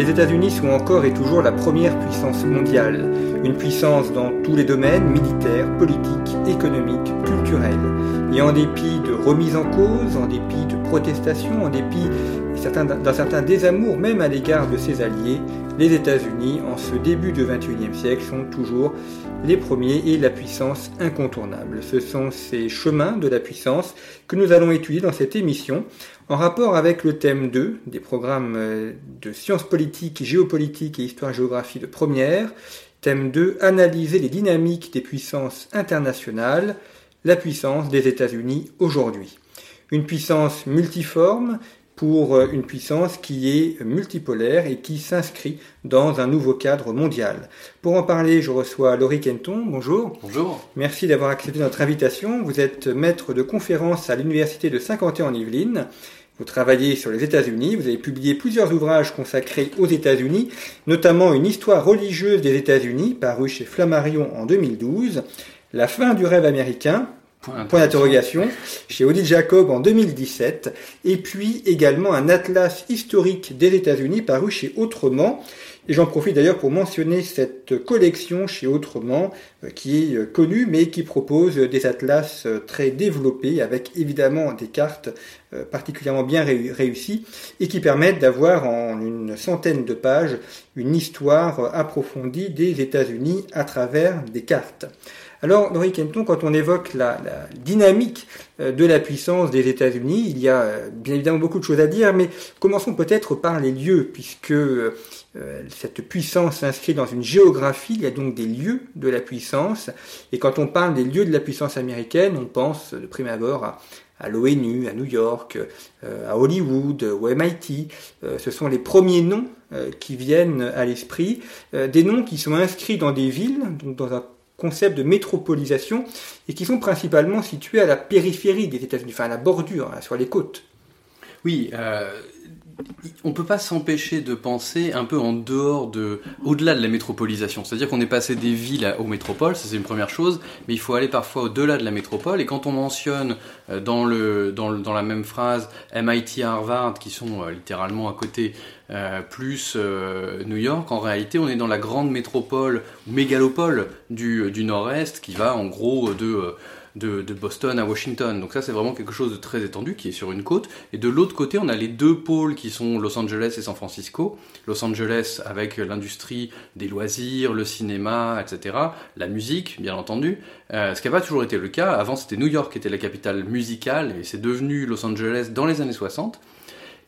Les États-Unis sont encore et toujours la première puissance mondiale, une puissance dans tous les domaines militaires, politiques, économiques, culturels. Et en dépit de remises en cause, en dépit de protestations, en dépit d'un certain désamour même à l'égard de ses alliés, les États-Unis, en ce début du XXIe siècle, sont toujours les premiers et la puissance incontournable. Ce sont ces chemins de la puissance que nous allons étudier dans cette émission en rapport avec le thème 2 des programmes euh, de sciences politiques, géopolitique et histoire-géographie de première. Thème 2, analyser les dynamiques des puissances internationales, la puissance des États-Unis aujourd'hui. Une puissance multiforme, pour euh, une puissance qui est multipolaire et qui s'inscrit dans un nouveau cadre mondial. Pour en parler, je reçois Laurie Kenton. Bonjour. Bonjour. Merci d'avoir accepté notre invitation. Vous êtes maître de conférence à l'Université de Saint-Quentin en Yvelines. Vous travaillez sur les États-Unis, vous avez publié plusieurs ouvrages consacrés aux États-Unis, notamment une histoire religieuse des États-Unis, paru chez Flammarion en 2012, La fin du rêve américain, Point d'interrogation chez Odile Jacob en 2017, et puis également un atlas historique des États-Unis paru chez Autrement. Et j'en profite d'ailleurs pour mentionner cette collection chez Autrement, euh, qui est euh, connue, mais qui propose des atlas euh, très développés, avec évidemment des cartes particulièrement bien réussies, et qui permettent d'avoir en une centaine de pages une histoire approfondie des États-Unis à travers des cartes. Alors, Laurie Kenton, quand on évoque la, dynamique euh, de la puissance des États-Unis, il y a euh, bien évidemment beaucoup de choses à dire, mais commençons peut-être par les lieux, puisque euh, cette puissance s'inscrit dans une géographie, il y a donc des lieux de la puissance, et quand on parle des lieux de la puissance américaine, on pense de prime abord à, à l'ONU, à New York, à Hollywood, au MIT. ce sont les premiers noms qui viennent à l'esprit, des noms qui sont inscrits dans des villes, donc dans un concept de métropolisation et qui sont principalement situés à la périphérie des États-Unis, enfin à la bordure, hein, sur les côtes. Oui, euh, on peut pas s'empêcher de penser un peu en dehors de, au-delà de la métropolisation. C'est-à-dire qu'on est passé des villes aux métropoles, ça c'est une première chose, mais il faut aller parfois au-delà de la métropole. Et quand on mentionne euh, dans, la même phrase MIT, Harvard, qui sont euh, littéralement à côté, euh, plus New York, en réalité on est dans la grande métropole, mégalopole du Nord-Est, qui va en gros de de, Boston à Washington. Donc ça, c'est vraiment quelque chose de très étendu qui est sur une côte. Et de l'autre côté, on a les deux pôles qui sont Los Angeles et San Francisco. Los Angeles avec l'industrie des loisirs, le cinéma, etc. La musique, bien entendu. Euh, ce qui n'a pas toujours été le cas. Avant, c'était New York qui était la capitale musicale et c'est devenu Los Angeles dans les années 60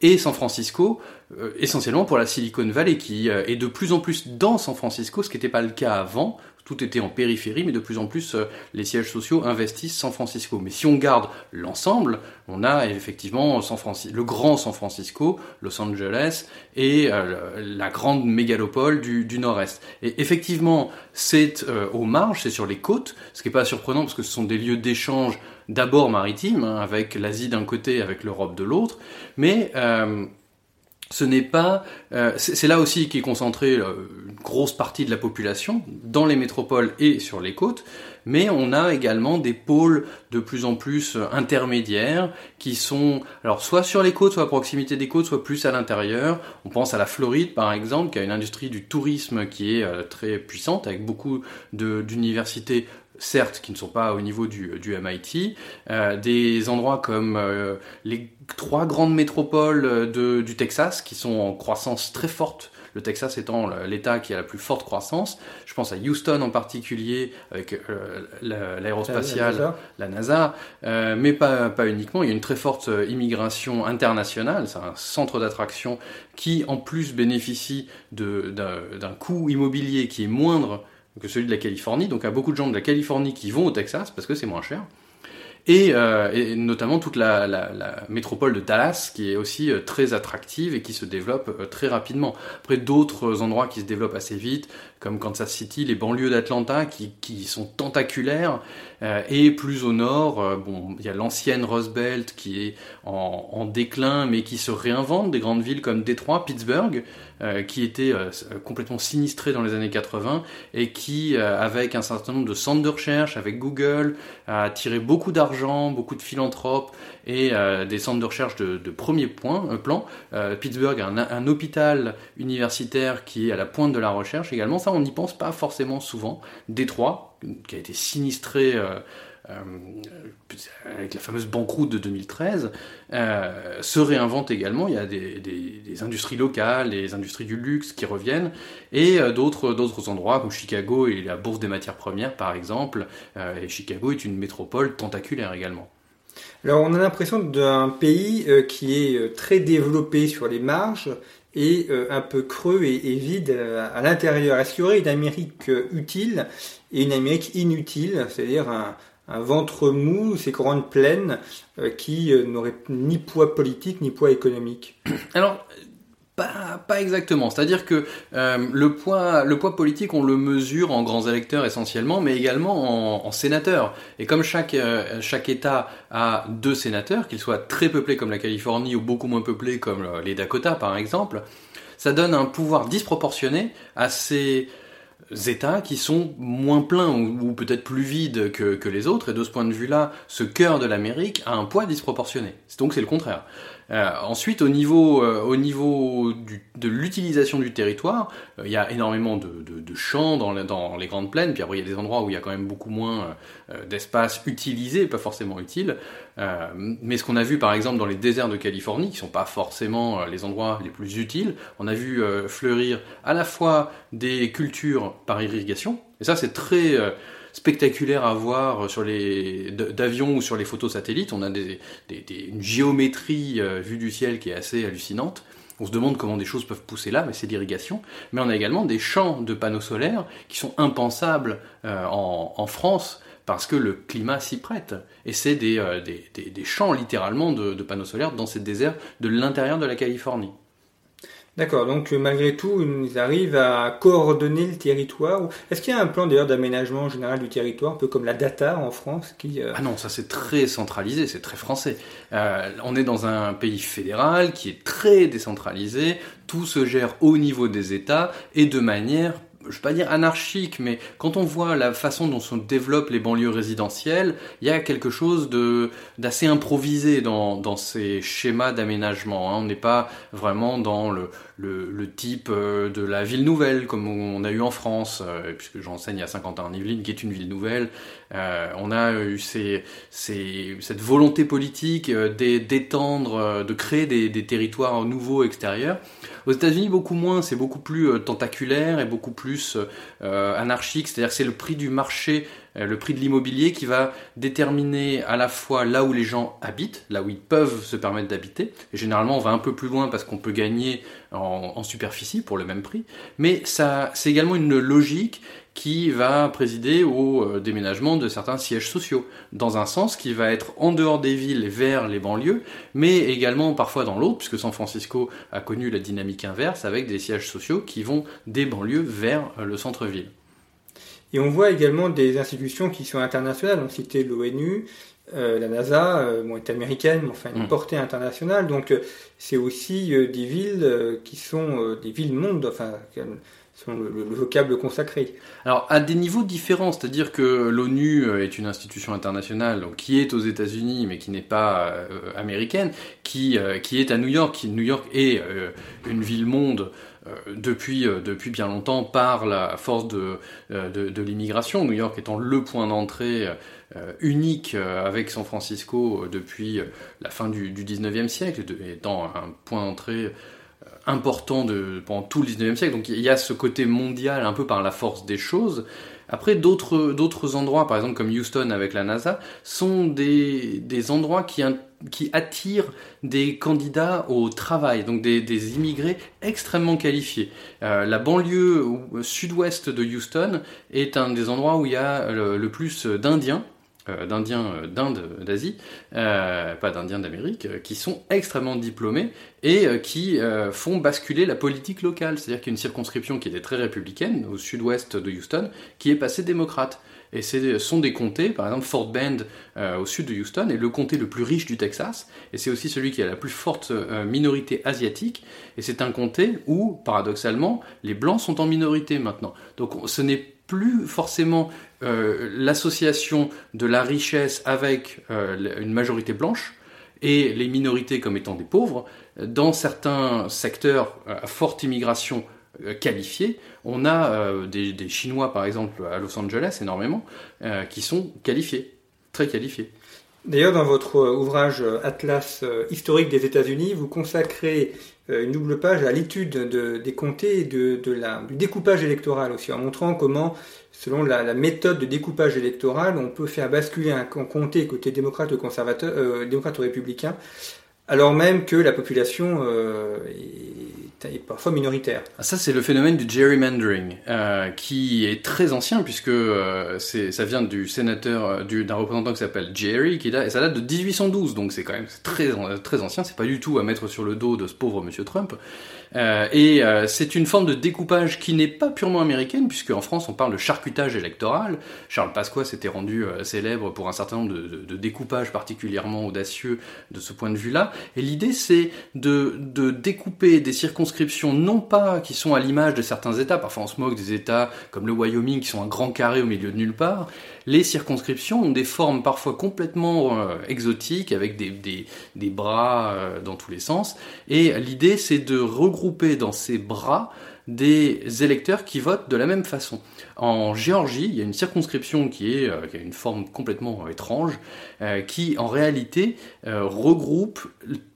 et San Francisco, euh, essentiellement pour la Silicon Valley, qui euh, est de plus en plus dans San Francisco, ce qui n'était pas le cas avant, tout était en périphérie, mais de plus en plus, euh, les sièges sociaux investissent San Francisco. Mais si on garde l'ensemble, on a effectivement San le grand San Francisco, Los Angeles et euh, la grande mégalopole du, Nord-Est. Et effectivement, c'est euh, aux marges, c'est sur les côtes, ce qui n'est pas surprenant parce que ce sont des lieux d'échange d'abord maritimes, hein, avec l'Asie d'un côté, avec l'Europe de l'autre, mais ce n'est pas, euh, c'est là aussi qu'est concentrée euh, une grosse partie de la population dans les métropoles et sur les côtes, mais on a également des pôles de plus en plus euh, intermédiaires qui sont alors soit sur les côtes, soit à proximité des côtes, soit plus à l'intérieur. On pense à la Floride par exemple, qui a une industrie du tourisme qui est très puissante avec beaucoup d'universités certes qui ne sont pas au niveau du, du MIT, des endroits comme les trois grandes métropoles de, du Texas qui sont en croissance très forte le Texas étant l'État qui a la plus forte croissance. Je pense à Houston en particulier, avec euh, l'aérospatiale, la NASA, euh, mais pas, pas uniquement. Il y a une très forte euh, immigration internationale. C'est un centre d'attraction qui, en plus, bénéficie d'un coût immobilier qui est moindre que celui de la Californie. Donc, il y a beaucoup de gens de la Californie qui vont au Texas parce que c'est moins cher. Euh, et, notamment toute la, métropole de Dallas qui est aussi euh, très attractive et qui se développe euh, très rapidement. Après d'autres endroits qui se développent assez vite, comme Kansas City, les banlieues d'Atlanta qui, sont tentaculaires, et plus au nord, bon, il y a l'ancienne Rust Belt qui est en, déclin mais qui se réinvente, des grandes villes comme Détroit, Pittsburgh, euh, qui était euh, complètement sinistré dans les années 80 et qui, euh, avec un certain nombre de centres de recherche, avec Google, a attiré beaucoup d'argent, beaucoup de philanthropes et des centres de recherche de, premier point, plan. Pittsburgh a un, hôpital universitaire qui est à la pointe de la recherche également. Ça, on n'y pense pas forcément souvent. Détroit, qui a été sinistré euh, avec la fameuse banqueroute de 2013, euh, se réinvente également. Il y a des, industries locales, des industries du luxe qui reviennent, et euh, d'autres, d'autres endroits comme Chicago et la bourse des matières premières, par exemple. et Chicago est une métropole tentaculaire également. Alors on a l'impression d'un pays qui est très développé sur les marges et un peu creux et, vide à l'intérieur. Est-ce qu'il y aurait une Amérique utile et une Amérique inutile, c'est-à-dire un, un ventre mou, ces grandes plaines euh, qui euh, n'auraient ni poids politique ni poids économique? Alors, pas, exactement. C'est-à-dire que euh, le, poids, politique, on le mesure en grands électeurs essentiellement, mais également en, sénateurs. Et comme chaque, chaque État a deux sénateurs, qu'ils soient très peuplés comme la Californie ou beaucoup moins peuplés comme les Dakota par exemple, ça donne un pouvoir disproportionné à ces États qui sont moins pleins ou, peut-être plus vides que, que, les autres, et de ce point de vue-là, ce cœur de l'Amérique a un poids disproportionné. Donc c'est le contraire. Euh, ensuite, au niveau, euh, au niveau de l'utilisation du territoire, euh, il y a énormément de champs dans, dans, les grandes plaines, puis après il y a des endroits où il y a quand même beaucoup moins d'espace utilisé, pas forcément utile. mais ce qu'on a vu par exemple dans les déserts de Californie, qui sont pas forcément les endroits les plus utiles, on a vu fleurir à la fois des cultures par irrigation, et ça c'est très spectaculaire à voir sur les d'avions ou sur les photos satellites. On a des, une géométrie euh, vue du ciel qui est assez hallucinante. On se demande comment des choses peuvent pousser là, mais c'est l'irrigation. Mais on a également des champs de panneaux solaires qui sont impensables euh, en, France parce que le climat s'y prête. Et c'est des, euh, des, champs littéralement de, de panneaux solaires dans ces déserts de l'intérieur de la Californie. D'accord, donc euh, malgré tout, ils arrivent à coordonner le territoire. Est-ce qu'il y a un plan d'ailleurs d'aménagement général du territoire, un peu comme la data en France euh, Ah non, ça c'est très centralisé, c'est très français. Euh, on est dans un pays fédéral qui est très décentralisé, tout se gère au niveau des États et de manière je vais pas dire anarchique, mais quand on voit la façon dont se développent les banlieues résidentielles, il y a quelque chose de d'assez improvisé dans, ces schémas d'aménagement. Hein. On n'est pas vraiment dans le, le, type euh, de la ville nouvelle comme on a eu en France, euh, puisque j'enseigne à Saint-Quentin en Yvelines, qui est une ville nouvelle. Euh, on a eu cette volonté politique d'étendre, de créer des, territoires nouveaux extérieurs. Aux États-Unis, beaucoup moins, c'est beaucoup plus tentaculaire et beaucoup plus anarchique, c'est-à-dire que c'est le prix du marché, le prix de l'immobilier qui va déterminer à la fois là où les gens habitent, là où ils peuvent se permettre d'habiter. Généralement, on va un peu plus loin parce qu'on peut gagner en, en superficie pour le même prix, mais ça, c'est également une logique qui va présider au euh, déménagement de certains sièges sociaux, dans un sens qui va être en dehors des villes vers les banlieues, mais également parfois dans l'autre, puisque San Francisco a connu la dynamique inverse avec des sièges sociaux qui vont des banlieues vers euh, le centre-ville. Et on voit également des institutions qui sont internationales, on citait l'ONU, euh, la NASA, bon, est américaine, mais enfin une mm. portée internationale, donc c'est aussi des villes qui sont des villes mondes, enfin le, vocable consacré. Alors, à des niveaux différents, c'est-à-dire que l'ONU euh, est une institution internationale qui est aux États-Unis, mais qui n'est pas euh, américaine, qui, euh, qui est à New York. Qui, New York est une ville-monde depuis, depuis bien longtemps par la force de, de, l'immigration. New York étant le point d'entrée unique avec San Francisco depuis la fin du 19e siècle, étant un point d'entrée important de, pendant tout le 19e siècle. Donc il y a ce côté mondial un peu par la force des choses. Après, d'autres, endroits, par exemple comme Houston avec la NASA, sont des, des endroits qui, qui attirent des candidats au travail, donc des, des immigrés extrêmement qualifiés. Euh, la banlieue sud-ouest de Houston est un des endroits où il y a le plus d'Indiens, d'Indiens euh, d'Inde, d'Asie, euh, pas d'Indiens d'Amérique, qui sont extrêmement diplômés et qui font basculer la politique locale. C'est-à-dire qu'il y a une circonscription qui était très républicaine, au sud-ouest de Houston, qui est passée démocrate. Et ce sont des comtés, par exemple Fort Bend au sud de Houston est le comté le plus riche du Texas, et c'est aussi celui qui a la plus forte minorité asiatique, et c'est un comté où, paradoxalement, les blancs sont en minorité maintenant. Donc ce n'est plus forcément euh, l'association de la richesse avec euh, une majorité blanche et les minorités comme étant des pauvres. Dans certains secteurs à forte immigration euh, qualifiée, on a des, Chinois par exemple à Los Angeles énormément qui sont qualifiés, très qualifiés. D'ailleurs, dans votre ouvrage Atlas historique des États-Unis, vous consacrez euh, une double page à l'étude des comtés et de, du découpage électoral aussi, en montrant comment, selon la, méthode de découpage électoral, on peut faire basculer un, comté côté démocrate ou conservateur, euh, démocrate ou républicain, alors même que la population euh, est, parfois minoritaire. Ah, ça, c'est le phénomène du gerrymandering, euh, qui est très ancien, puisque euh, ça vient du sénateur, d'un représentant qui s'appelle Jerry, qui et ça date de 1812, donc c'est quand même très, très ancien, c'est pas du tout à mettre sur le dos de ce pauvre monsieur Trump. Euh, et euh, c'est une forme de découpage qui n'est pas purement américaine, puisque en France on parle de charcutage électoral. Charles Pasqua s'était rendu euh, célèbre pour un certain nombre de, de, découpages particulièrement audacieux de ce point de vue-là. Et l'idée c'est de, de, découper des circonscriptions non pas qui sont à l'image de certains États, parfois on se moque des États comme le Wyoming qui sont un grand carré au milieu de nulle part, les circonscriptions ont des formes parfois complètement euh, exotiques, avec des, bras euh, dans tous les sens. Et l'idée, c'est de regrouper dans ces bras des électeurs qui votent de la même façon. En Géorgie, il y a une circonscription qui, euh, qui a une forme complètement étrange, qui en réalité regroupe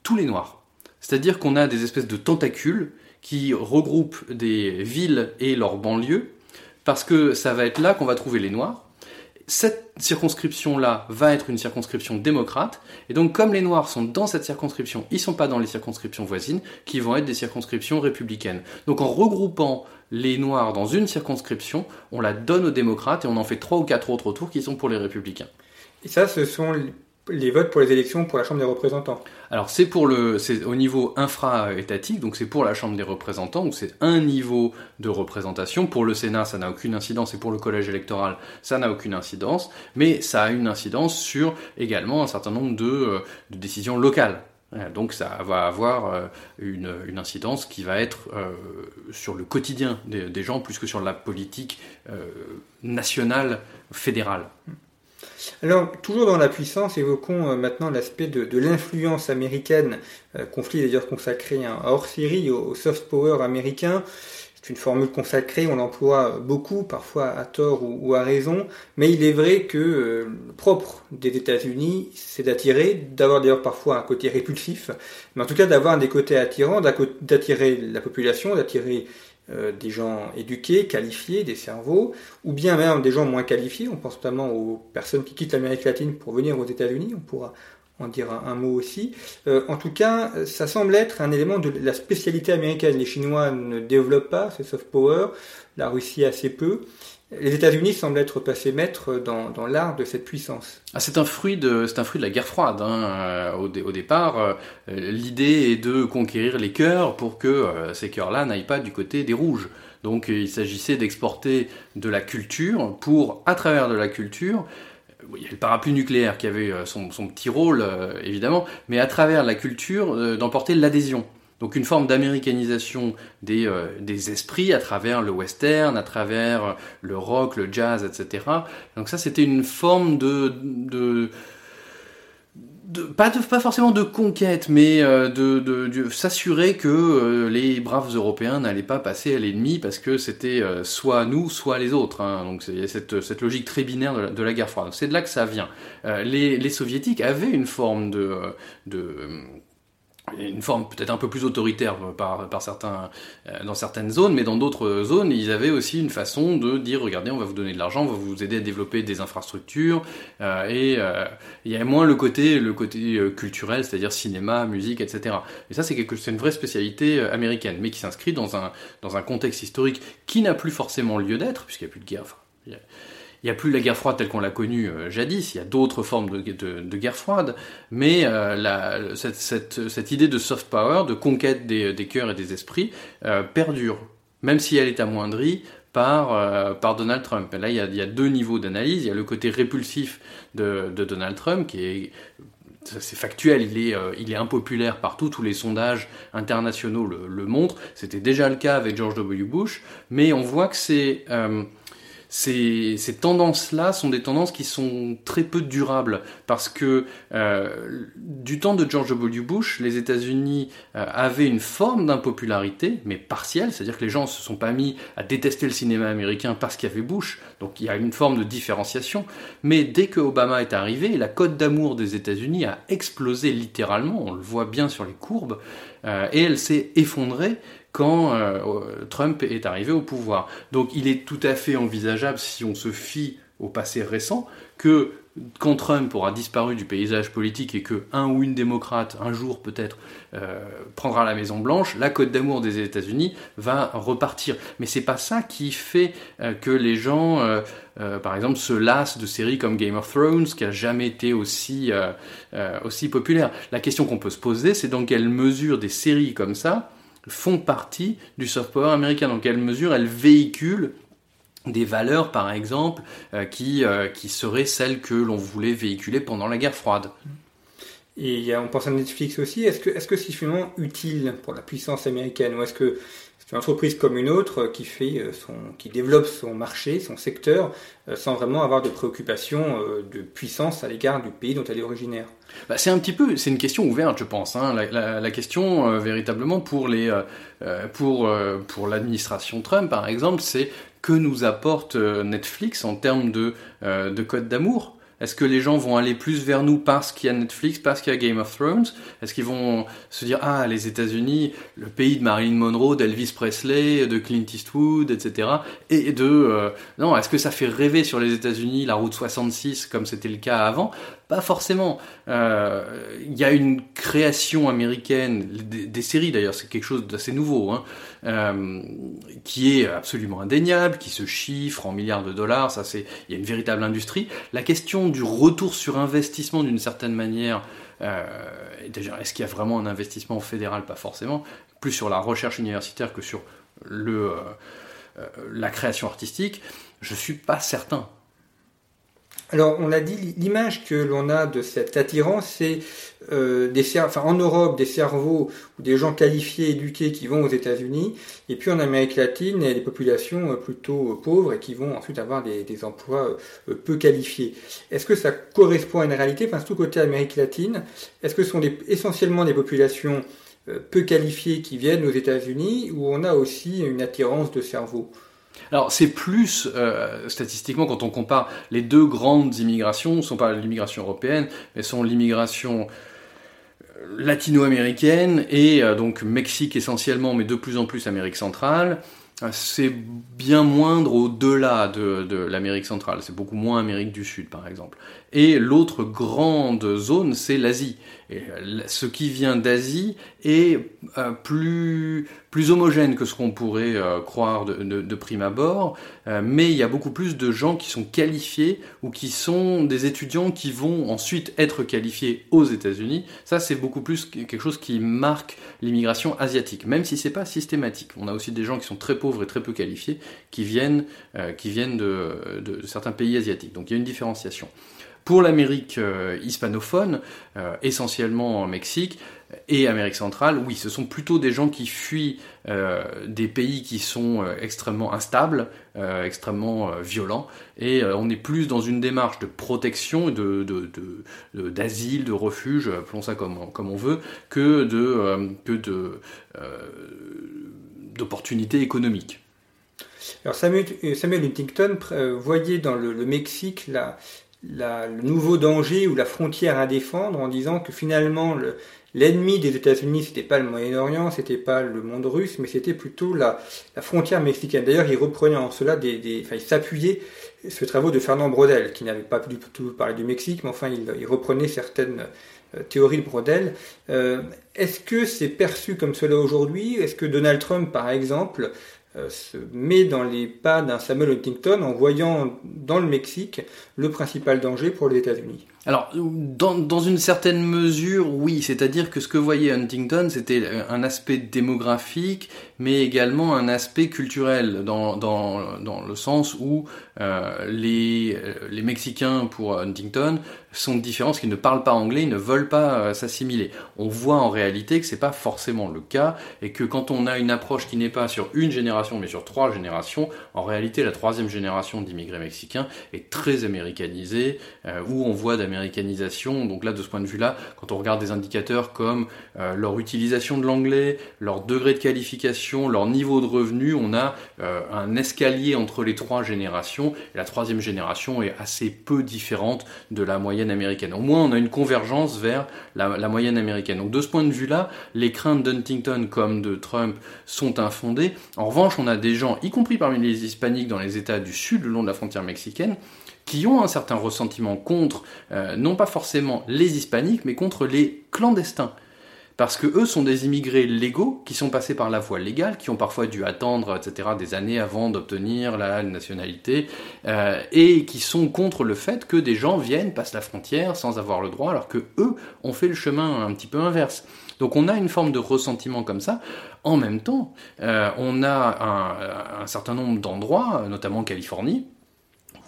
tous les Noirs. C'est-à-dire qu'on a des espèces de tentacules qui regroupent des villes et leurs banlieues, parce que ça va être là qu'on va trouver les Noirs, cette circonscription-là va être une circonscription démocrate, et donc comme les Noirs sont dans cette circonscription, ils sont pas dans les circonscriptions voisines, qui vont être des circonscriptions républicaines. Donc en regroupant les Noirs dans une circonscription, on la donne aux démocrates et on en fait trois ou quatre autres autour qui sont pour les républicains. Et ça, ce sont les votes pour les élections pour la Chambre des représentants Alors c'est pour le, c'est au niveau infra-étatique, donc c'est pour la Chambre des représentants, où c'est un niveau de représentation. Pour le Sénat, ça n'a aucune incidence, et pour le collège électoral, ça n'a aucune incidence, mais ça a une incidence sur également un certain nombre de, euh, décisions locales. Euh, donc ça va avoir euh, une, incidence qui va être sur le quotidien des, gens plus que sur la politique nationale fédérale. Alors, toujours dans la puissance, évoquons euh, maintenant l'aspect de, l'influence américaine, euh, conflit d'ailleurs consacré hein, hors série au, soft power américain. C'est une formule consacrée, on l'emploie beaucoup, parfois à tort ou, à raison, mais il est vrai que euh, le propre des États-Unis, c'est d'attirer, d'avoir d'ailleurs parfois un côté répulsif, mais en tout cas d'avoir des côtés attirants, d'attirer la population, d'attirer euh, des gens éduqués, qualifiés, des cerveaux, ou bien même des gens moins qualifiés. On pense notamment aux personnes qui quittent l'Amérique latine pour venir aux États-Unis. On pourra en dire un, mot aussi. Euh, en tout cas, ça semble être un élément de la spécialité américaine. Les Chinois ne développent pas ce soft power, la Russie assez peu. Les États-Unis semblent être passés maîtres dans, l'art de cette puissance. Ah, c'est un fruit de la guerre froide. Hein. Euh, au, au, départ, euh, l'idée est de conquérir les cœurs pour que euh, ces cœurs-là n'aillent pas du côté des rouges. Donc, il s'agissait d'exporter de la culture pour, à travers de la culture, il y a le parapluie nucléaire qui avait son, son petit rôle évidemment, mais à travers la culture d'emporter l'adhésion. Donc une forme d'américanisation des, euh, des esprits à travers le western, à travers le rock, le jazz, etc. Donc ça c'était une forme de, pas, forcément de conquête, mais euh, de, s'assurer que euh, les braves Européens n'allaient pas passer à l'ennemi parce que c'était euh, soit nous, soit les autres. Hein. Donc c'est cette, cette logique très binaire de la, guerre froide. C'est de là que ça vient. les, soviétiques avaient une forme de une forme peut-être un peu plus autoritaire par, par certains, euh, dans certaines zones, mais dans d'autres zones, ils avaient aussi une façon de dire, regardez, on va vous donner de l'argent, on va vous aider à développer des infrastructures, euh, et euh, il y a moins le côté, le côté culturel, c'est-à-dire cinéma, musique, etc. Et ça, c'est quelque, c'est une vraie spécialité américaine, mais qui s'inscrit dans un, dans un contexte historique qui n'a plus forcément lieu d'être, puisqu'il n'y a plus de guerre. Enfin, il n'y a plus la guerre froide telle qu'on l'a connue euh, jadis, il y a d'autres formes de, guerre froide, mais euh, cette, idée de soft power, de conquête des, cœurs et des esprits, euh, perdure, même si elle est amoindrie par, Donald Trump. là, il y, a, deux niveaux d'analyse. Il y a le côté répulsif de, Donald Trump, qui est factuel, il est, impopulaire partout, tous les sondages internationaux le montrent. C'était déjà le cas avec George W. Bush, mais on voit que c'est ces, ces tendances-là sont des tendances qui sont très peu durables parce que euh, du temps de George W. Bush, les États-Unis euh, avaient une forme d'impopularité, mais partielle, c'est-à-dire que les gens ne se sont pas mis à détester le cinéma américain parce qu'il y avait Bush, donc il y a une forme de différenciation. Mais dès que Obama est arrivé, la cote d'amour des États-Unis a explosé littéralement, on le voit bien sur les courbes, euh, et elle s'est effondrée quand euh, Trump est arrivé au pouvoir. Donc il est tout à fait envisageable, si on se fie au passé récent, que quand Trump aura disparu du paysage politique et que un ou une démocrate, un jour peut-être, euh, prendra la Maison Blanche, la cote d'amour des États-Unis va repartir. Mais c'est pas ça qui fait euh, que les gens, par exemple, se lassent de séries comme Game of Thrones, qui a jamais été aussi aussi populaire. La question qu'on peut se poser, c'est dans quelle mesure des séries comme ça font partie du soft power américain. Dans quelle mesure elles véhiculent des valeurs, par exemple, euh, qui, euh, qui seraient celles que l'on voulait véhiculer pendant la guerre froide. Et on pense à Netflix aussi. Est-ce que est-ce que c'est finalement utile pour la puissance américaine? Ou est-ce que c'est une entreprise comme une autre qui fait euh, son, qui développe son marché, son secteur, sans vraiment avoir de préoccupation de puissance à l'égard du pays dont elle est originaire bah, c'est un petit peu, c'est une question ouverte, je pense. Hein. La, question euh, véritablement pour les, euh, euh, pour pour l'administration Trump, par exemple, c'est que nous apporte Netflix en termes de de code d'amour. Est-ce que les gens vont aller plus vers nous parce qu'il y a Netflix, parce qu'il y a Game of Thrones? Est-ce qu'ils vont se dire ah les États-Unis, le pays de Marilyn Monroe, d'Elvis Presley, de Clint Eastwood, etc. Et de non, est-ce que ça fait rêver sur les États-Unis la route 66 comme c'était le cas avant? Pas forcément. Euh, il y a une création américaine, des, séries d'ailleurs, c'est quelque chose d'assez nouveau, hein, euh, qui est absolument indéniable, qui se chiffre en milliards de dollars. Ça, c'est, il y a une véritable industrie. La question du retour sur investissement, d'une certaine manière, euh, déjà, est-ce qu'il y a vraiment un investissement fédéral? Pas forcément. Plus sur la recherche universitaire que sur le la création artistique. Je suis pas certain. Alors, on a dit, l'image que l'on a de cette attirance, c'est euh, des enfin, en Europe, des cerveaux ou des gens qualifiés, éduqués qui vont aux États-Unis, et puis en Amérique latine, des populations euh, plutôt euh, pauvres et qui vont ensuite avoir des, emplois euh, peu qualifiés. Est-ce que ça correspond à une réalité? Enfin, tout côté Amérique latine, est-ce que ce sont essentiellement des populations peu qualifiées qui viennent aux États-Unis, ou on a aussi une attirance de cerveaux? Alors c'est plus euh, statistiquement quand on compare les deux grandes immigrations, ne sont pas l'immigration européenne, mais sont l'immigration euh, latino-américaine et euh, donc Mexique essentiellement, mais de plus en plus Amérique centrale. C'est bien moindre au-delà de, de l'Amérique centrale, c'est beaucoup moins Amérique du Sud par exemple. Et l'autre grande zone, c'est l'Asie. Et ce qui vient d'Asie est euh, plus, plus homogène que ce qu'on pourrait euh, croire de, de, prime abord, euh, mais il y a beaucoup plus de gens qui sont qualifiés ou qui sont des étudiants qui vont ensuite être qualifiés aux États-Unis. Ça, c'est beaucoup plus quelque chose qui marque l'immigration asiatique, même si c'est pas systématique. On a aussi des gens qui sont très pauvres et très peu qualifiés qui viennent, qui viennent de, de certains pays asiatiques. Donc il y a une différenciation. Pour l'Amérique euh, hispanophone, euh, essentiellement en Mexique, et Amérique centrale, oui, ce sont plutôt des gens qui fuient euh, des pays qui sont extrêmement instables, extrêmement violents, et on est plus dans une démarche de protection, de, d'asile, de, refuge, appelons ça comme, comme on veut, que de, que de d'opportunités économiques. Alors Samuel, Huntington voyait dans le, Mexique la, le nouveau danger ou la frontière à défendre en disant que finalement le, L'ennemi des États-Unis, c'était pas le Moyen-Orient, c'était pas le monde russe, mais c'était plutôt la, frontière mexicaine. D'ailleurs, il reprenait en cela des, enfin, il s'appuyait sur les travaux de Fernand Brodel, qui n'avait pas du tout parlé du Mexique, mais enfin, il, reprenait certaines euh, théories de Brodel. Euh, est-ce que c'est perçu comme cela aujourd'hui? Est-ce que Donald Trump, par exemple, se met dans les pas d'un Samuel Huntington en voyant dans le Mexique le principal danger pour les États-Unis alors, dans, une certaine mesure, oui, c'est-à-dire que ce que voyait Huntington, c'était un aspect démographique, mais également un aspect culturel, dans, dans, dans le sens où euh, les, les Mexicains, pour Huntington, sont différents, parce qu'ils ne parlent pas anglais, ils ne veulent pas euh, s'assimiler. On voit en réalité que c'est pas forcément le cas, et que quand on a une approche qui n'est pas sur une génération, mais sur trois générations, en réalité, la troisième génération d'immigrés mexicains est très américanisée, euh, où on voit d'Américains donc là, de ce point de vue-là, quand on regarde des indicateurs comme euh, leur utilisation de l'anglais, leur degré de qualification, leur niveau de revenu, on a euh, un escalier entre les trois générations. La troisième génération est assez peu différente de la moyenne américaine. Au moins, on a une convergence vers la, la moyenne américaine. Donc de ce point de vue-là, les craintes d'Huntington comme de Trump sont infondées. En revanche, on a des gens, y compris parmi les hispaniques dans les États du Sud, le long de la frontière mexicaine, qui ont un certain ressentiment contre, euh, non pas forcément les hispaniques, mais contre les clandestins. Parce que eux sont des immigrés légaux qui sont passés par la voie légale, qui ont parfois dû attendre, etc., des années avant d'obtenir la nationalité, euh, et qui sont contre le fait que des gens viennent, passent la frontière sans avoir le droit, alors que eux ont fait le chemin un petit peu inverse. Donc on a une forme de ressentiment comme ça. En même temps, euh, on a un, un certain nombre d'endroits, notamment en Californie,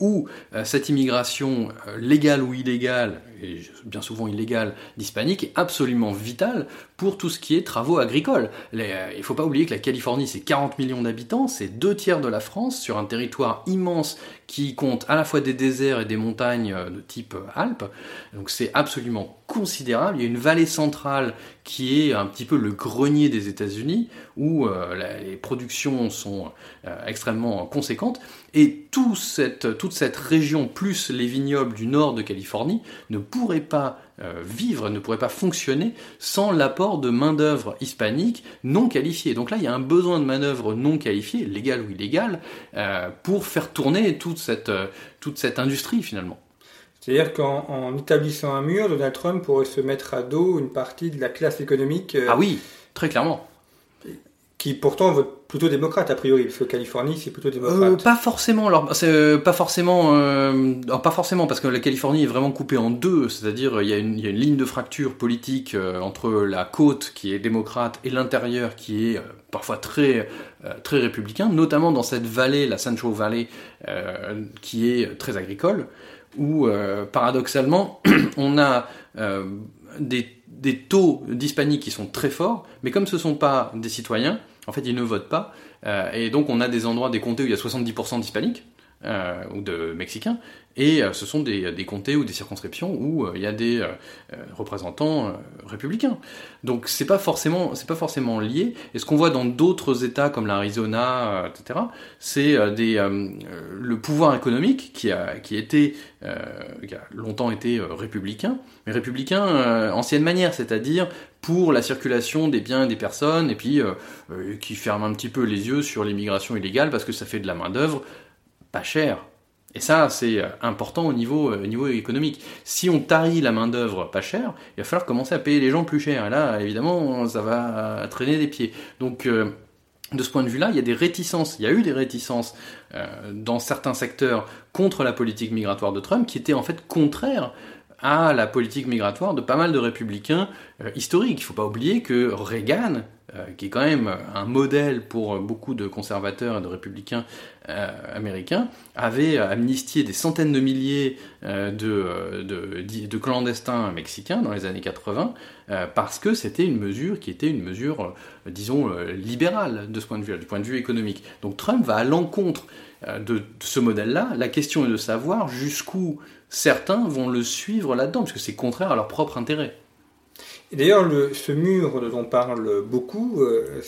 où euh, cette immigration euh, légale ou illégale, et bien souvent illégale, d'hispanique est absolument vitale pour tout ce qui est travaux agricoles. Euh, il ne faut pas oublier que la Californie, c'est 40 millions d'habitants, c'est deux tiers de la France, sur un territoire immense qui compte à la fois des déserts et des montagnes de type Alpes. Donc c'est absolument considérable. Il y a une vallée centrale qui est un petit peu le grenier des États-Unis, où les productions sont extrêmement conséquentes. Et toute cette région, plus les vignobles du nord de Californie, ne pourraient pas euh, vivre, ne pourraient pas fonctionner sans l'apport de main-d'œuvre hispanique non qualifiée. Donc là, il y a un besoin de main-d'œuvre non qualifiée, légale ou illégale, euh, pour faire tourner euh, toute cette industrie finalement. C'est-à-dire qu'en établissant un mur, Donald Trump pourrait se mettre à dos une partie de la classe économique. ah oui, très clairement qui pourtant vote plutôt démocrate a priori, parce que Californie c'est plutôt démocrate. Euh, pas forcément, alors euh, pas forcément, euh, pas forcément parce que la Californie est vraiment coupée en deux, c'est-à-dire il y, a une, il y a une ligne de fracture politique entre la côte qui est démocrate et l'intérieur qui est parfois très très républicain, notamment dans cette vallée, la Central Valley, qui est très agricole, où paradoxalement on a des des taux d'hispaniques qui sont très forts, mais comme ce ne sont pas des citoyens, en fait, ils ne votent pas. Euh, et donc, on a des endroits, des comtés où il y a 70% d'hispaniques, euh, ou de Mexicains, et euh, ce sont des, comtés ou des circonscriptions où euh, il y a des représentants républicains. Donc c'est pas forcément c'est pas forcément lié. Et ce qu'on voit dans d'autres États comme l'Arizona, etc., c'est des le pouvoir économique qui a qui était qui a longtemps été républicain, mais républicain ancienne manière, c'est-à-dire pour la circulation des biens et des personnes, et puis qui ferme un petit peu les yeux sur l'immigration illégale parce que ça fait de la main d'œuvre pas cher. Et ça, c'est euh, important au niveau, euh, économique. Si on tarit la main-d'œuvre pas chère, il va falloir commencer à payer les gens plus cher. Et là, évidemment, ça va traîner des pieds. Donc, euh, de ce point de vue-là, il y a des réticences, il y a eu des réticences dans certains secteurs contre la politique migratoire de Trump qui étaient en fait contraires à la politique migratoire de pas mal de républicains historiques. Il ne faut pas oublier que Reagan qui est quand même un modèle pour beaucoup de conservateurs et de républicains américains, avait amnistié des centaines de milliers de, de, clandestins mexicains dans les années 80, parce que c'était une mesure qui était une mesure, disons, libérale de ce point de vue, du point de vue économique. Donc Trump va à l'encontre de, ce modèle-là. La question est de savoir jusqu'où certains vont le suivre là-dedans, parce que c'est contraire à leur propre intérêt. D'ailleurs, ce mur dont on parle beaucoup euh,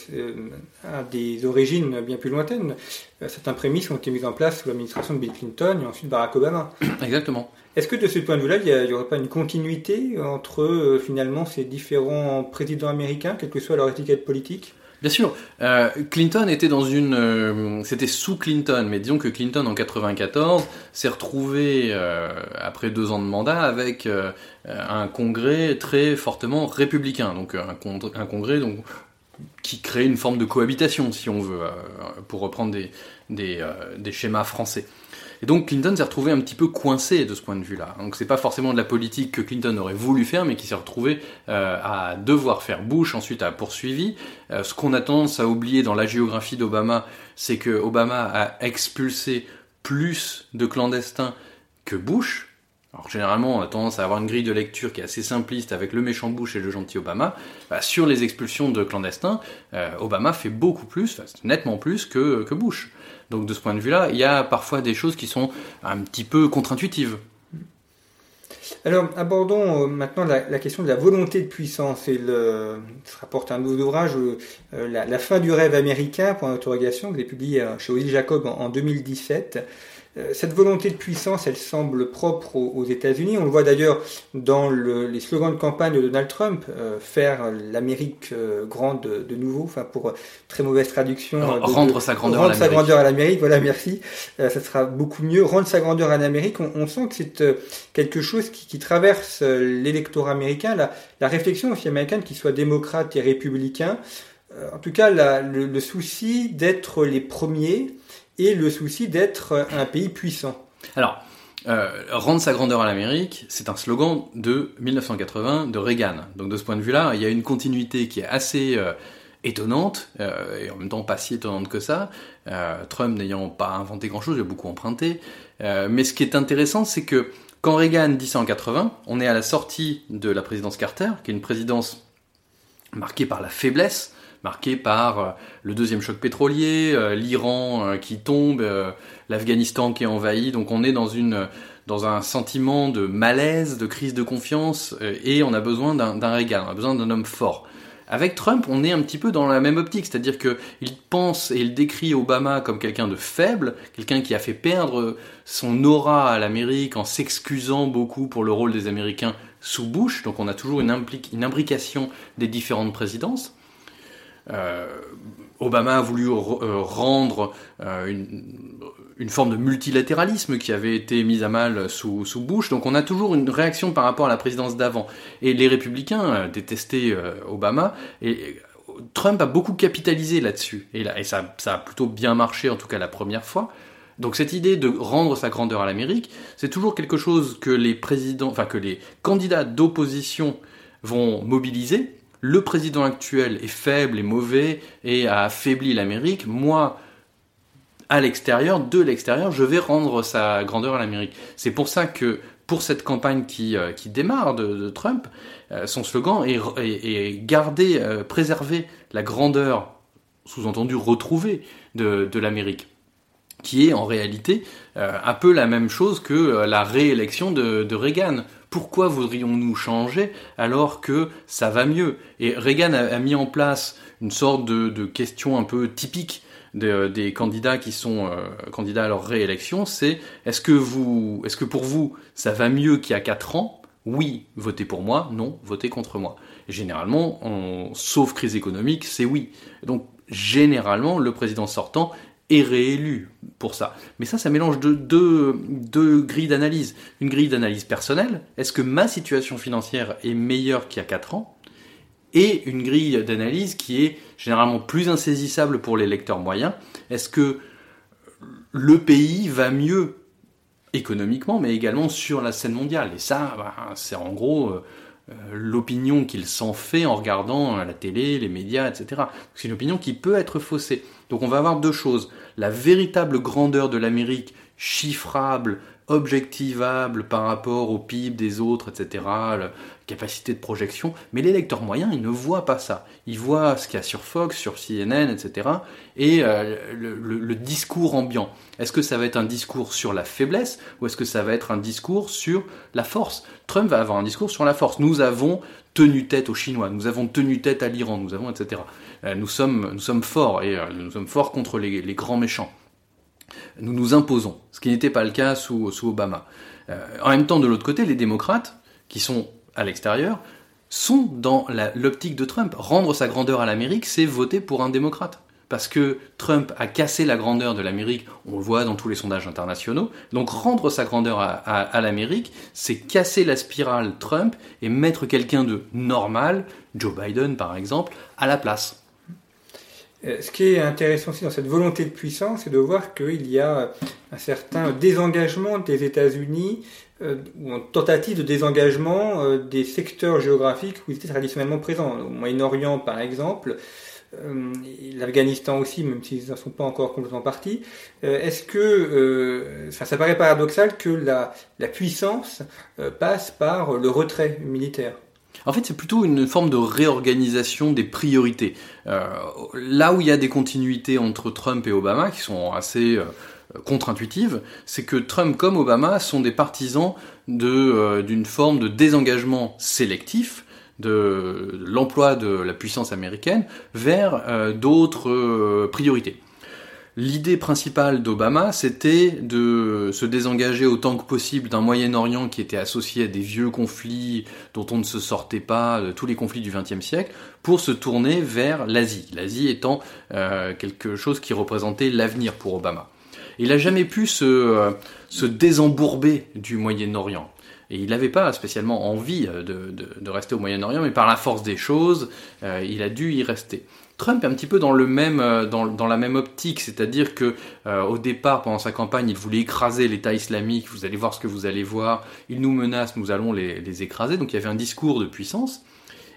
a des origines bien plus lointaines. Euh, certains prémices ont été mises en place sous l'administration de Bill Clinton et ensuite Barack Obama. Exactement. Est-ce que de ce point de vue-là, il n'y aurait pas une continuité entre euh, finalement ces différents présidents américains, quelle que soit leur étiquette politique? Bien sûr, euh, Clinton était dans une, euh, c'était sous Clinton, mais disons que Clinton en 94 s'est retrouvé euh, après deux ans de mandat avec un Congrès très fortement républicain, donc un, Congrès donc qui crée une forme de cohabitation, si on veut, pour reprendre des, des schémas français. Et donc Clinton s'est retrouvé un petit peu coincé de ce point de vue-là. Donc c'est pas forcément de la politique que Clinton aurait voulu faire, mais qui s'est retrouvé euh, à devoir faire. Bush ensuite a poursuivi. Euh, ce qu'on a tendance à oublier dans la géographie d'Obama, c'est que Obama a expulsé plus de clandestins que Bush. Alors généralement, on a tendance à avoir une grille de lecture qui est assez simpliste avec le méchant Bush et le gentil Obama. Bah, sur les expulsions de clandestins, euh, Obama fait beaucoup plus, nettement plus que, que Bush. Donc de ce point de vue-là, il y a parfois des choses qui sont un petit peu contre-intuitives. Alors abordons euh, maintenant la, question de la volonté de puissance et rapporte un nouveau ouvrage, euh, la, fin du rêve américain, pour interrogation, que j'ai publié euh, chez Odile Jacob en 2017. Euh, cette volonté de puissance, elle semble propre aux, États-Unis. On le voit d'ailleurs dans les slogans de campagne de Donald Trump, euh, faire l'Amérique euh, grande de, nouveau, enfin pour très mauvaise traduction. rendre sa grandeur rendre à l'Amérique. sa grandeur à l'Amérique, voilà, merci. ça sera beaucoup mieux. Rendre sa grandeur à l'Amérique, on, sent que c'est quelque chose qui, traverse l'électorat américain, la, réflexion aussi américaine, qu'il soit démocrate et républicain. en tout cas, le souci d'être les premiers et le souci d'être un pays puissant. Alors, euh, rendre sa grandeur à l'Amérique, c'est un slogan de 1980 de Reagan. Donc de ce point de vue-là, il y a une continuité qui est assez euh, étonnante, euh, et en même temps pas si étonnante que ça. Trump n'ayant pas inventé grand-chose, il a beaucoup emprunté. mais ce qui est intéressant, c'est que quand Reagan dit ça en 80, on est à la sortie de la présidence Carter, qui est une présidence marquée par la faiblesse, marqué par euh, le deuxième choc pétrolier, euh, l'Iran euh, qui tombe, l'Afghanistan qui est envahi. Donc on est dans une dans un sentiment de malaise, de crise de confiance, et on a besoin d'un régal, on a besoin d'un homme fort. Avec Trump, on est un petit peu dans la même optique, c'est-à-dire qu'il pense et il décrit Obama comme quelqu'un de faible, quelqu'un qui a fait perdre son aura à l'Amérique en s'excusant beaucoup pour le rôle des Américains sous Bush, donc on a toujours une imbrication des différentes présidences. Euh, Obama a voulu euh, rendre euh, une, forme de multilatéralisme qui avait été mise à mal sous, Bush. Donc on a toujours une réaction par rapport à la présidence d'avant. Et les républicains détestaient Obama. Et Trump a beaucoup capitalisé là-dessus. Et, ça, ça, a plutôt bien marché, en tout cas la première fois. Donc cette idée de rendre sa grandeur à l'Amérique, c'est toujours quelque chose que les présidents, enfin que les candidats d'opposition vont mobiliser le président actuel est faible et mauvais et a affaibli l'Amérique, moi, à l'extérieur, de l'extérieur, je vais rendre sa grandeur à l'Amérique. C'est pour ça que pour cette campagne qui, euh, démarre de, Trump, euh, son slogan est, garder, euh, préserver la grandeur, sous-entendu retrouver, de, l'Amérique qui est en réalité un peu la même chose que la réélection de Reagan, pourquoi voudrions-nous changer alors que ça va mieux? Et Reagan a, mis en place une sorte de, question un peu typique des candidats qui sont euh, candidats à leur réélection, c'est est-ce que est-ce que pour vous ça va mieux qu'il y a 4 ans? Oui, votez pour moi. Non, votez contre moi. Généralement, sauf crise économique, c'est oui. Donc généralement, le président sortant réélu pour ça. Mais ça, ça mélange deux, deux, grilles d'analyse. Une grille d'analyse personnelle, est-ce que ma situation financière est meilleure qu'il y a 4 ans? Et une grille d'analyse qui est généralement plus insaisissable pour les lecteurs moyens. Est-ce que le pays va mieux économiquement, mais également sur la scène mondiale? Et ça, bah, c'est en gros... Euh, l'opinion qu'il s'en fait en regardant la télé, les médias, etc. C'est une opinion qui peut être faussée. Donc on va avoir deux choses. La véritable grandeur de l'Amérique, chiffrable, objectivable par rapport au PIB des autres, etc., capacité de projection, mais les lecteurs moyens, ils ne voient pas ça. Ils voient ce qu'il y a sur Fox, sur CNN, etc., et euh, le, discours ambiant. Est-ce que ça va être un discours sur la faiblesse, ou est-ce que ça va être un discours sur la force? Trump va avoir un discours sur la force. Nous avons tenu tête aux Chinois, nous avons tenu tête à l'Iran, nous avons, etc. Euh, nous sommes, nous sommes forts, et euh, nous sommes forts contre les grands méchants nous nous imposons, ce qui n'était pas le cas sous, Obama. Euh, en même temps, de l'autre côté, les démocrates, qui sont à l'extérieur, sont dans l'optique de Trump. Rendre sa grandeur à l'Amérique, c'est voter pour un démocrate. Parce que Trump a cassé la grandeur de l'Amérique, on le voit dans tous les sondages internationaux. Donc rendre sa grandeur à l'Amérique, c'est casser la spirale Trump et mettre quelqu'un de normal, Joe Biden par exemple, à la place. Euh, ce qui est intéressant aussi dans cette volonté de puissance, c'est de voir qu'il y a un certain désengagement des États-Unis ou une tentative de désengagement euh, des secteurs géographiques où ils étaient traditionnellement présents. Au Moyen-Orient, par exemple, l'Afghanistan aussi, même s'ils n'en sont pas encore complètement partis. Est-ce que, ça paraît paradoxal que la, puissance passe par le retrait militaire? En fait, c'est plutôt une forme de réorganisation des priorités. Euh, là où il y a des continuités entre Trump et Obama, qui sont assez euh, contre-intuitives, c'est que Trump comme Obama sont des partisans euh, d'une forme de désengagement sélectif de l'emploi de la puissance américaine vers d'autres priorités. L'idée principale d'Obama, c'était de se désengager autant que possible d'un Moyen-Orient qui était associé à des vieux conflits dont on ne se sortait pas, de tous les conflits du XXe siècle, pour se tourner vers l'Asie. L'Asie étant euh, quelque chose qui représentait l'avenir pour Obama. Il n'a jamais pu se, euh, se désembourber du Moyen-Orient. Et il n'avait pas spécialement envie de, de, rester au Moyen-Orient, mais par la force des choses, euh, il a dû y rester. Trump est un petit peu dans le même euh, dans, la même optique, c'est-à-dire que euh, au départ pendant sa campagne, il voulait écraser l'État islamique. Vous allez voir ce que vous allez voir. Il nous menace, nous allons les, écraser. Donc il y avait un discours de puissance.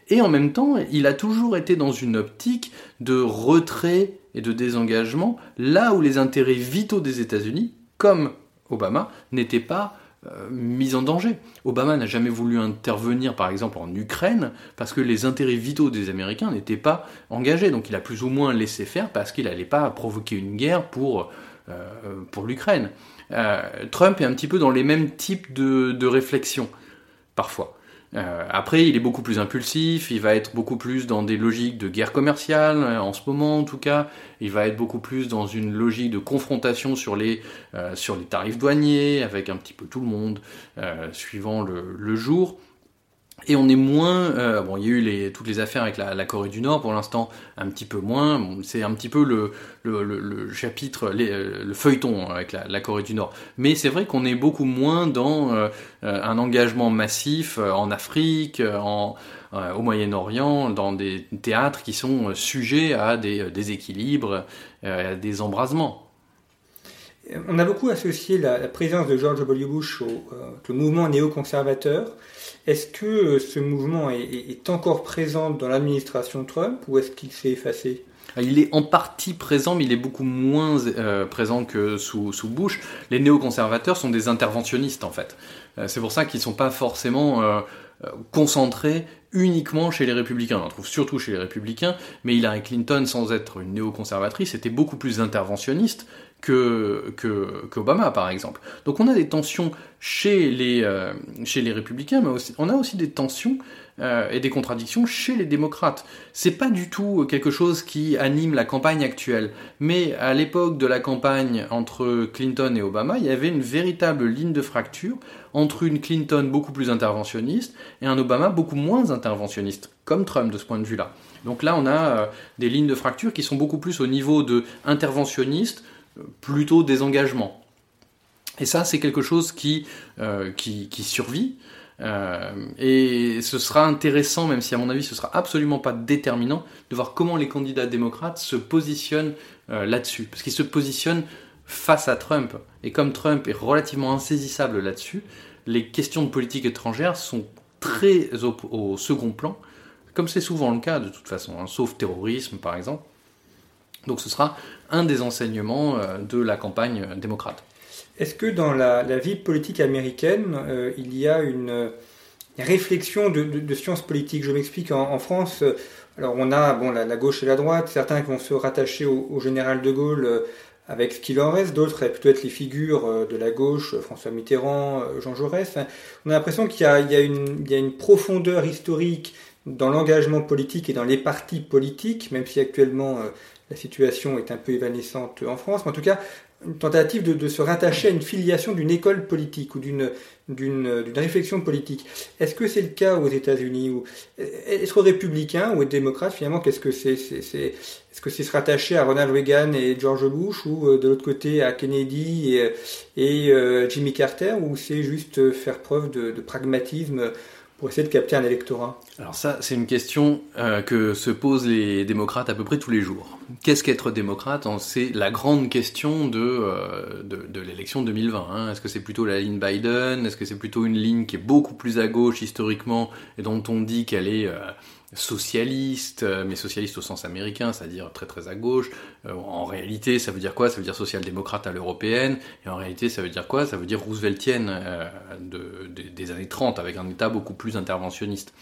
Et en même temps, il a toujours été dans une optique de retrait et de désengagement, là où les intérêts vitaux des États-Unis, comme Obama, n'étaient pas euh, mise en danger. Obama n'a jamais voulu intervenir, par exemple, en Ukraine, parce que les intérêts vitaux des Américains n'étaient pas engagés. Donc il a plus ou moins laissé faire parce qu'il n'allait pas provoquer une guerre pour, euh, l'Ukraine. Euh, Trump est un petit peu dans les mêmes types de, de réflexions, parfois. Euh, après, il est beaucoup plus impulsif, il va être beaucoup plus dans des logiques de guerre commerciale, euh, en ce moment en tout cas, il va être beaucoup plus dans une logique de confrontation sur les, euh, sur les tarifs douaniers, avec un petit peu tout le monde, suivant le, le jour. Et on est moins, euh, bon, il y a eu les, toutes les affaires avec la, Corée du Nord, pour l'instant un petit peu moins. c'est un petit peu le, le, chapitre, euh, le feuilleton avec la, Corée du Nord. Mais c'est vrai qu'on est beaucoup moins dans euh, un engagement massif en Afrique, en, au Moyen-Orient, dans des théâtres qui sont sujets à des déséquilibres, à des embrasements. On a beaucoup associé la, présence de George W. Bush au le mouvement néoconservateur. Est-ce que euh, ce mouvement est, encore présent dans l'administration Trump ou est-ce qu'il s'est effacé? Ah, il est en partie présent, mais il est beaucoup moins euh, présent que sous, Bush. Les néoconservateurs sont des interventionnistes, en fait. Euh, c'est pour ça qu'ils ne sont pas forcément concentrés uniquement chez les républicains. On en trouve surtout chez les républicains, mais Hillary Clinton, sans être une néoconservatrice, était beaucoup plus interventionniste que, que, par exemple. Donc on a des tensions chez les, euh, chez les républicains, mais on a aussi des tensions euh, et des contradictions chez les démocrates. C'est pas du tout quelque chose qui anime la campagne actuelle, mais à l'époque de la campagne entre Clinton et Obama, il y avait une véritable ligne de fracture entre une Clinton beaucoup plus interventionniste et un Obama beaucoup moins interventionniste, comme Trump de ce point de vue-là. Donc là, on a euh, des lignes de fracture qui sont beaucoup plus au niveau de interventionniste, plutôt des engagements. Et ça, c'est quelque chose qui, euh, qui, survit. Euh, et ce sera intéressant, même si à mon avis ce sera absolument pas déterminant, de voir comment les candidats démocrates se positionnent euh, là-dessus. Parce qu'ils se positionnent face à Trump. Et comme Trump est relativement insaisissable là-dessus, les questions de politique étrangère sont très au, second plan, comme c'est souvent le cas de toute façon, hein, sauf terrorisme par exemple. Donc ce sera un des enseignements euh, de la campagne démocrate. Est-ce que dans la, vie politique américaine, euh, il y a une réflexion de, sciences politiques Je m'explique, en, France, euh, alors on a bon, la, gauche et la droite, certains qui vont se rattacher au, général de Gaulle avec ce qu'il en reste, d'autres peut être les figures de la gauche, François Mitterrand, Jean Jaurès. On a l'impression qu'il y, a une profondeur historique dans l'engagement politique et dans les partis politiques, même si actuellement la situation est un peu évanescente en France, mais en tout cas, une tentative de, se rattacher à une filiation d'une école politique ou d'une réflexion politique. Est-ce que c'est le cas aux États-Unis ou être républicain ou être démocrate finalement qu'est-ce que c'est est-ce que c'est se rattacher à Ronald Reagan et George Bush ou euh, de l'autre côté à Kennedy et, euh, Jimmy Carter ou c'est juste faire preuve de pragmatisme pour essayer de capter un électorat Alors ça, c'est une question euh, que se posent les démocrates à peu près tous les jours. Qu'est-ce qu'être démocrate C'est la grande question de, euh, de, l'élection 2020. Hein. Est-ce que c'est plutôt la ligne Biden? Est-ce que c'est plutôt une ligne qui est beaucoup plus à gauche historiquement et dont on dit qu'elle est... Euh, socialiste, euh, mais socialiste au sens américain, c'est-à-dire très très à gauche. Euh, en réalité, ça veut dire quoi? Ça veut dire social-démocrate à l'européenne. Et en réalité, ça veut dire quoi? Ça veut dire rooseveltienne euh, des années 30, avec un État beaucoup plus interventionniste.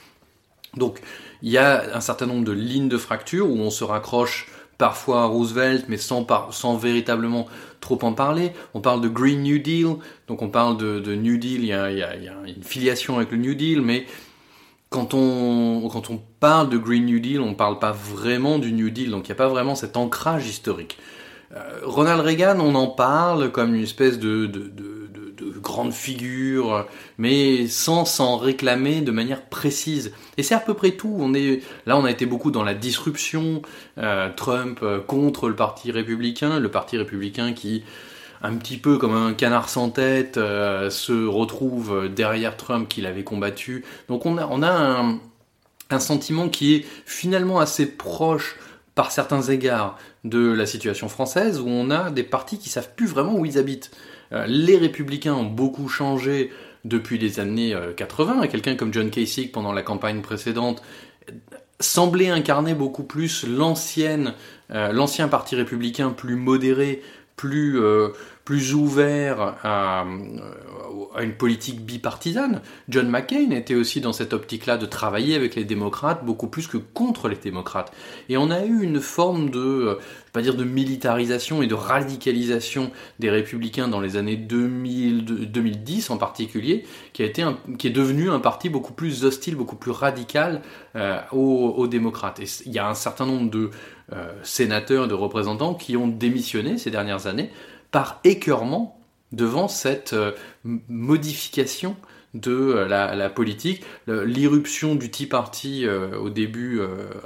Donc, il y a un certain nombre de lignes de fracture où on se raccroche parfois à Roosevelt, mais sans, sans véritablement trop en parler. On parle de Green New Deal, donc on parle de, New Deal, il y, a, une filiation avec le New Deal, mais quand on, quand on parle de Green New Deal, on ne parle pas vraiment du New Deal, donc il n'y a pas vraiment cet ancrage historique. Euh, Ronald Reagan, on en parle comme une espèce de, de, de, de, grande figure, mais sans s'en réclamer de manière précise. Et c'est à peu près tout. Là, on a été beaucoup dans la disruption. Euh, Trump euh, contre le Parti républicain, le Parti républicain qui un petit peu comme un canard sans tête, se retrouve derrière Trump qu'il avait combattu. Donc on a un, un, sentiment qui est finalement assez proche par certains égards de la situation française où on a des partis qui savent plus vraiment où ils habitent. Euh, les républicains ont beaucoup changé depuis les années 80. Euh, quelqu'un comme John Kasich pendant la campagne précédente semblait incarner beaucoup plus l'ancienne, l'ancien parti républicain plus modéré, plus, plus ouvert à, à, une politique bipartisane. John McCain était aussi dans cette optique-là de travailler avec les démocrates beaucoup plus que contre les démocrates. Et on a eu une forme de, vais pas dire de militarisation et de radicalisation des républicains dans les années 2000, 2010 en particulier, qui a été qui est devenu un parti beaucoup plus hostile, beaucoup plus radical euh, aux, aux, démocrates. Et il y a un certain nombre de euh, sénateurs, de représentants qui ont démissionné ces dernières années par écœurement devant cette euh, modification de euh, la, politique, l'irruption du Tea Party au début,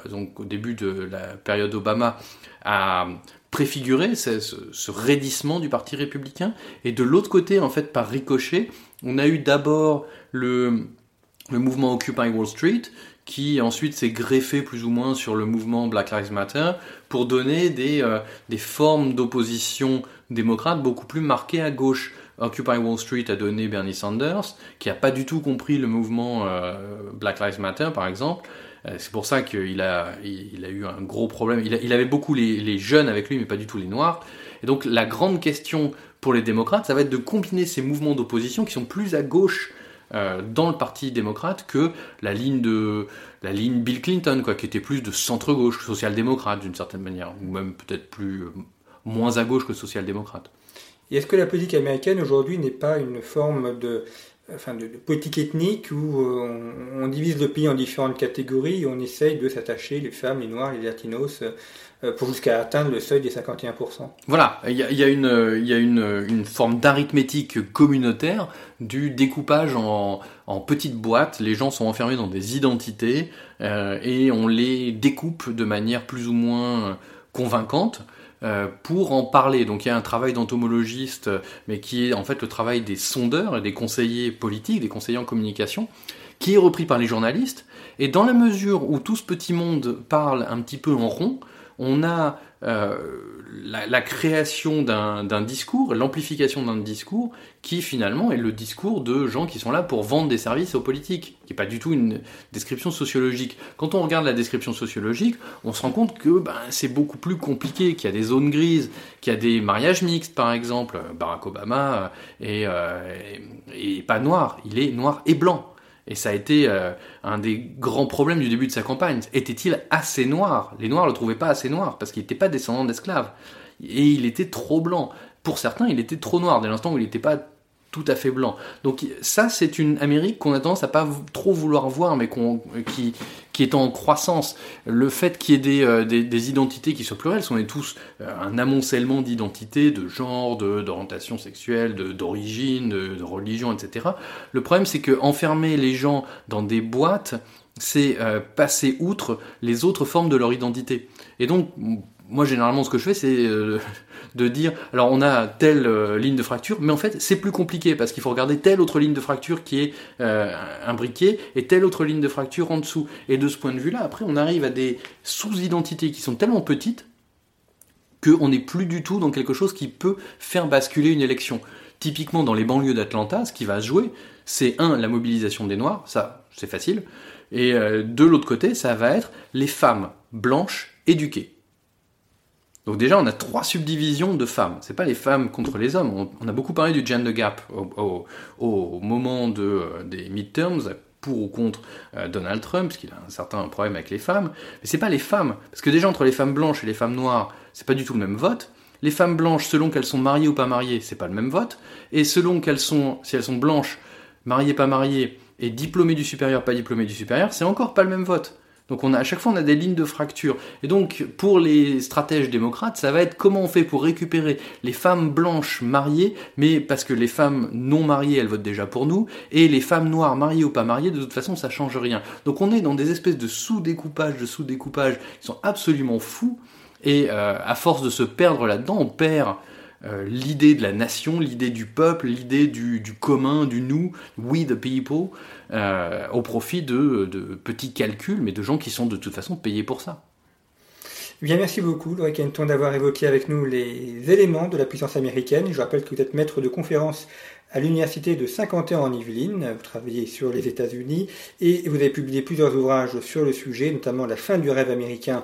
donc au début de la période Obama a préfiguré ce, ce, raidissement du Parti républicain, et de l'autre côté, en fait, par ricochet, on a eu d'abord le, le mouvement Occupy Wall Street, qui ensuite s'est greffé plus ou moins sur le mouvement Black Lives Matter pour donner des, des formes d'opposition démocrate beaucoup plus marqué à gauche. Occupy Wall Street a donné Bernie Sanders, qui n'a pas du tout compris le mouvement euh, Black Lives Matter, par exemple. Euh, c'est pour ça qu'il a, il, a eu un gros problème. Il, avait beaucoup les, jeunes avec lui, mais pas du tout les noirs. Et donc la grande question pour les démocrates, ça va être de combiner ces mouvements d'opposition qui sont plus à gauche euh, dans le parti démocrate que la ligne de la ligne Bill Clinton, quoi, qui était plus de centre-gauche, social-démocrate d'une certaine manière, ou même peut-être plus moins à gauche que social-démocrate. Et est-ce que la politique américaine aujourd'hui n'est pas une forme de, enfin de, politique ethnique où euh, on, divise le pays en différentes catégories et on essaye de s'attacher les femmes, les noirs, les latinos euh, pour jusqu'à atteindre le seuil des 51%. Voilà, il y a, une, il y a une, une forme d'arithmétique communautaire du découpage en, en, petites boîtes. Les gens sont enfermés dans des identités euh, et on les découpe de manière plus ou moins convaincante. Euh, pour en parler. Donc il y a un travail d'entomologiste, mais qui est en fait le travail des sondeurs et des conseillers politiques, des conseillers en communication, qui est repris par les journalistes. Et dans la mesure où tout ce petit monde parle un petit peu en rond, on a la, création d'un discours, l'amplification d'un discours qui finalement est le discours de gens qui sont là pour vendre des services aux politiques, qui n'est pas du tout une description sociologique. Quand on regarde la description sociologique, on se rend compte que ben, c'est beaucoup plus compliqué, qu'il y a des zones grises, qu'il y a des mariages mixtes par exemple. Barack Obama est, est pas noir, il est noir et blanc. Et ça a été euh, un des grands problèmes du début de sa campagne. Était-il assez noir? Les Noirs le trouvaient pas assez noir parce qu'il n'était pas descendant d'esclaves. Et il était trop blanc. Pour certains, il était trop noir dès l'instant où il n'était pas tout à fait blanc. Donc ça, c'est une Amérique qu'on a tendance à pas trop vouloir voir, mais qui, est en croissance. Le fait qu'il y ait des, euh, identités qui soient plurielles, on est tous euh, un amoncellement d'identités, de genre, d'orientation sexuelle, d'origine, de, de, religion, etc. Le problème, c'est que enfermer les gens dans des boîtes, c'est euh, passer outre les autres formes de leur identité. Et donc, moi généralement ce que je fais c'est euh, de dire alors on a telle euh, ligne de fracture mais en fait c'est plus compliqué parce qu'il faut regarder telle autre ligne de fracture qui est euh, imbriquée et telle autre ligne de fracture en dessous. Et de ce point de vue là après on arrive à des sous-identités qui sont tellement petites qu'on n'est plus du tout dans quelque chose qui peut faire basculer une élection. Typiquement dans les banlieues d'Atlanta ce qui va se jouer c'est un la mobilisation des noirs ça c'est facile et de l'autre côté ça va être les femmes blanches éduquées donc déjà, on a trois subdivisions de femmes. C'est pas les femmes contre les hommes. On, a beaucoup parlé du gender gap au, moment euh, des midterms, pour ou contre euh, Donald Trump, parce qu'il a un certain problème avec les femmes. Mais c'est pas les femmes, parce que déjà entre les femmes blanches et les femmes noires, c'est pas du tout le même vote. Les femmes blanches, selon qu'elles sont mariées ou pas mariées, c'est pas le même vote. Et selon qu'elles sont, si elles sont blanches, mariées, pas mariées, et diplômées du supérieur, pas diplômées du supérieur, c'est encore pas le même vote. Donc à chaque fois on a des lignes de fracture. Et donc pour les stratèges démocrates, ça va être comment on fait pour récupérer les femmes blanches mariées, mais parce que les femmes non mariées elles votent déjà pour nous, et les femmes noires mariées ou pas mariées, de toute façon ça change rien. Donc on est dans des espèces de sous-découpage, de sous-découpage qui sont absolument fous. Et euh, à force de se perdre là-dedans, on perd euh, l'idée de la nation, l'idée du peuple, l'idée du, commun, du nous, we the people, euh, au profit de, petits calculs, mais de gens qui sont de toute façon payés pour ça. Eh bien, merci beaucoup, Laura Kenton, d'avoir évoqué avec nous les éléments de la puissance américaine. Je rappelle que vous êtes maître de conférence à l'université de Saint-Quentin en Yvelines. Vous travaillez sur les États-Unis et vous avez publié plusieurs ouvrages sur le sujet, notamment La fin du rêve américain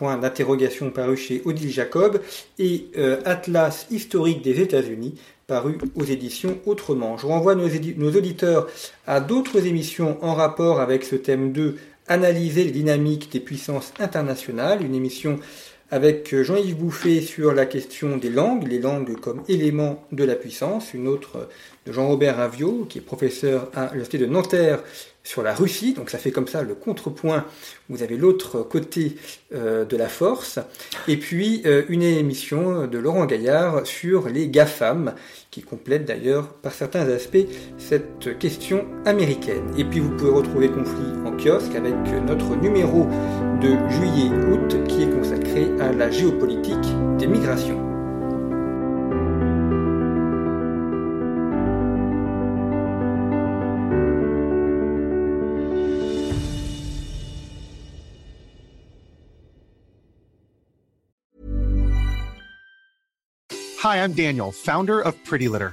point d'interrogation paru chez Odile Jacob, et euh, Atlas historique des États-Unis, paru aux éditions Autrement. Je renvoie nos, nos auditeurs à d'autres émissions en rapport avec ce thème 2, Analyser les dynamiques des puissances internationales, une émission avec Jean-Yves Bouffet sur la question des langues, les langues comme élément de la puissance, une autre de Jean-Robert Ravio, qui est professeur à l'Université de Nanterre sur la Russie, donc ça fait comme ça le contrepoint, vous avez l'autre côté euh, de la force, et puis euh, une émission de Laurent Gaillard sur les GAFAM, qui complète d'ailleurs par certains aspects cette question américaine. Et puis vous pouvez retrouver Conflit en kiosque avec notre numéro de juillet-août qui est à la géopolitique des migrations. Hi, I'm Daniel, founder of Pretty Litter.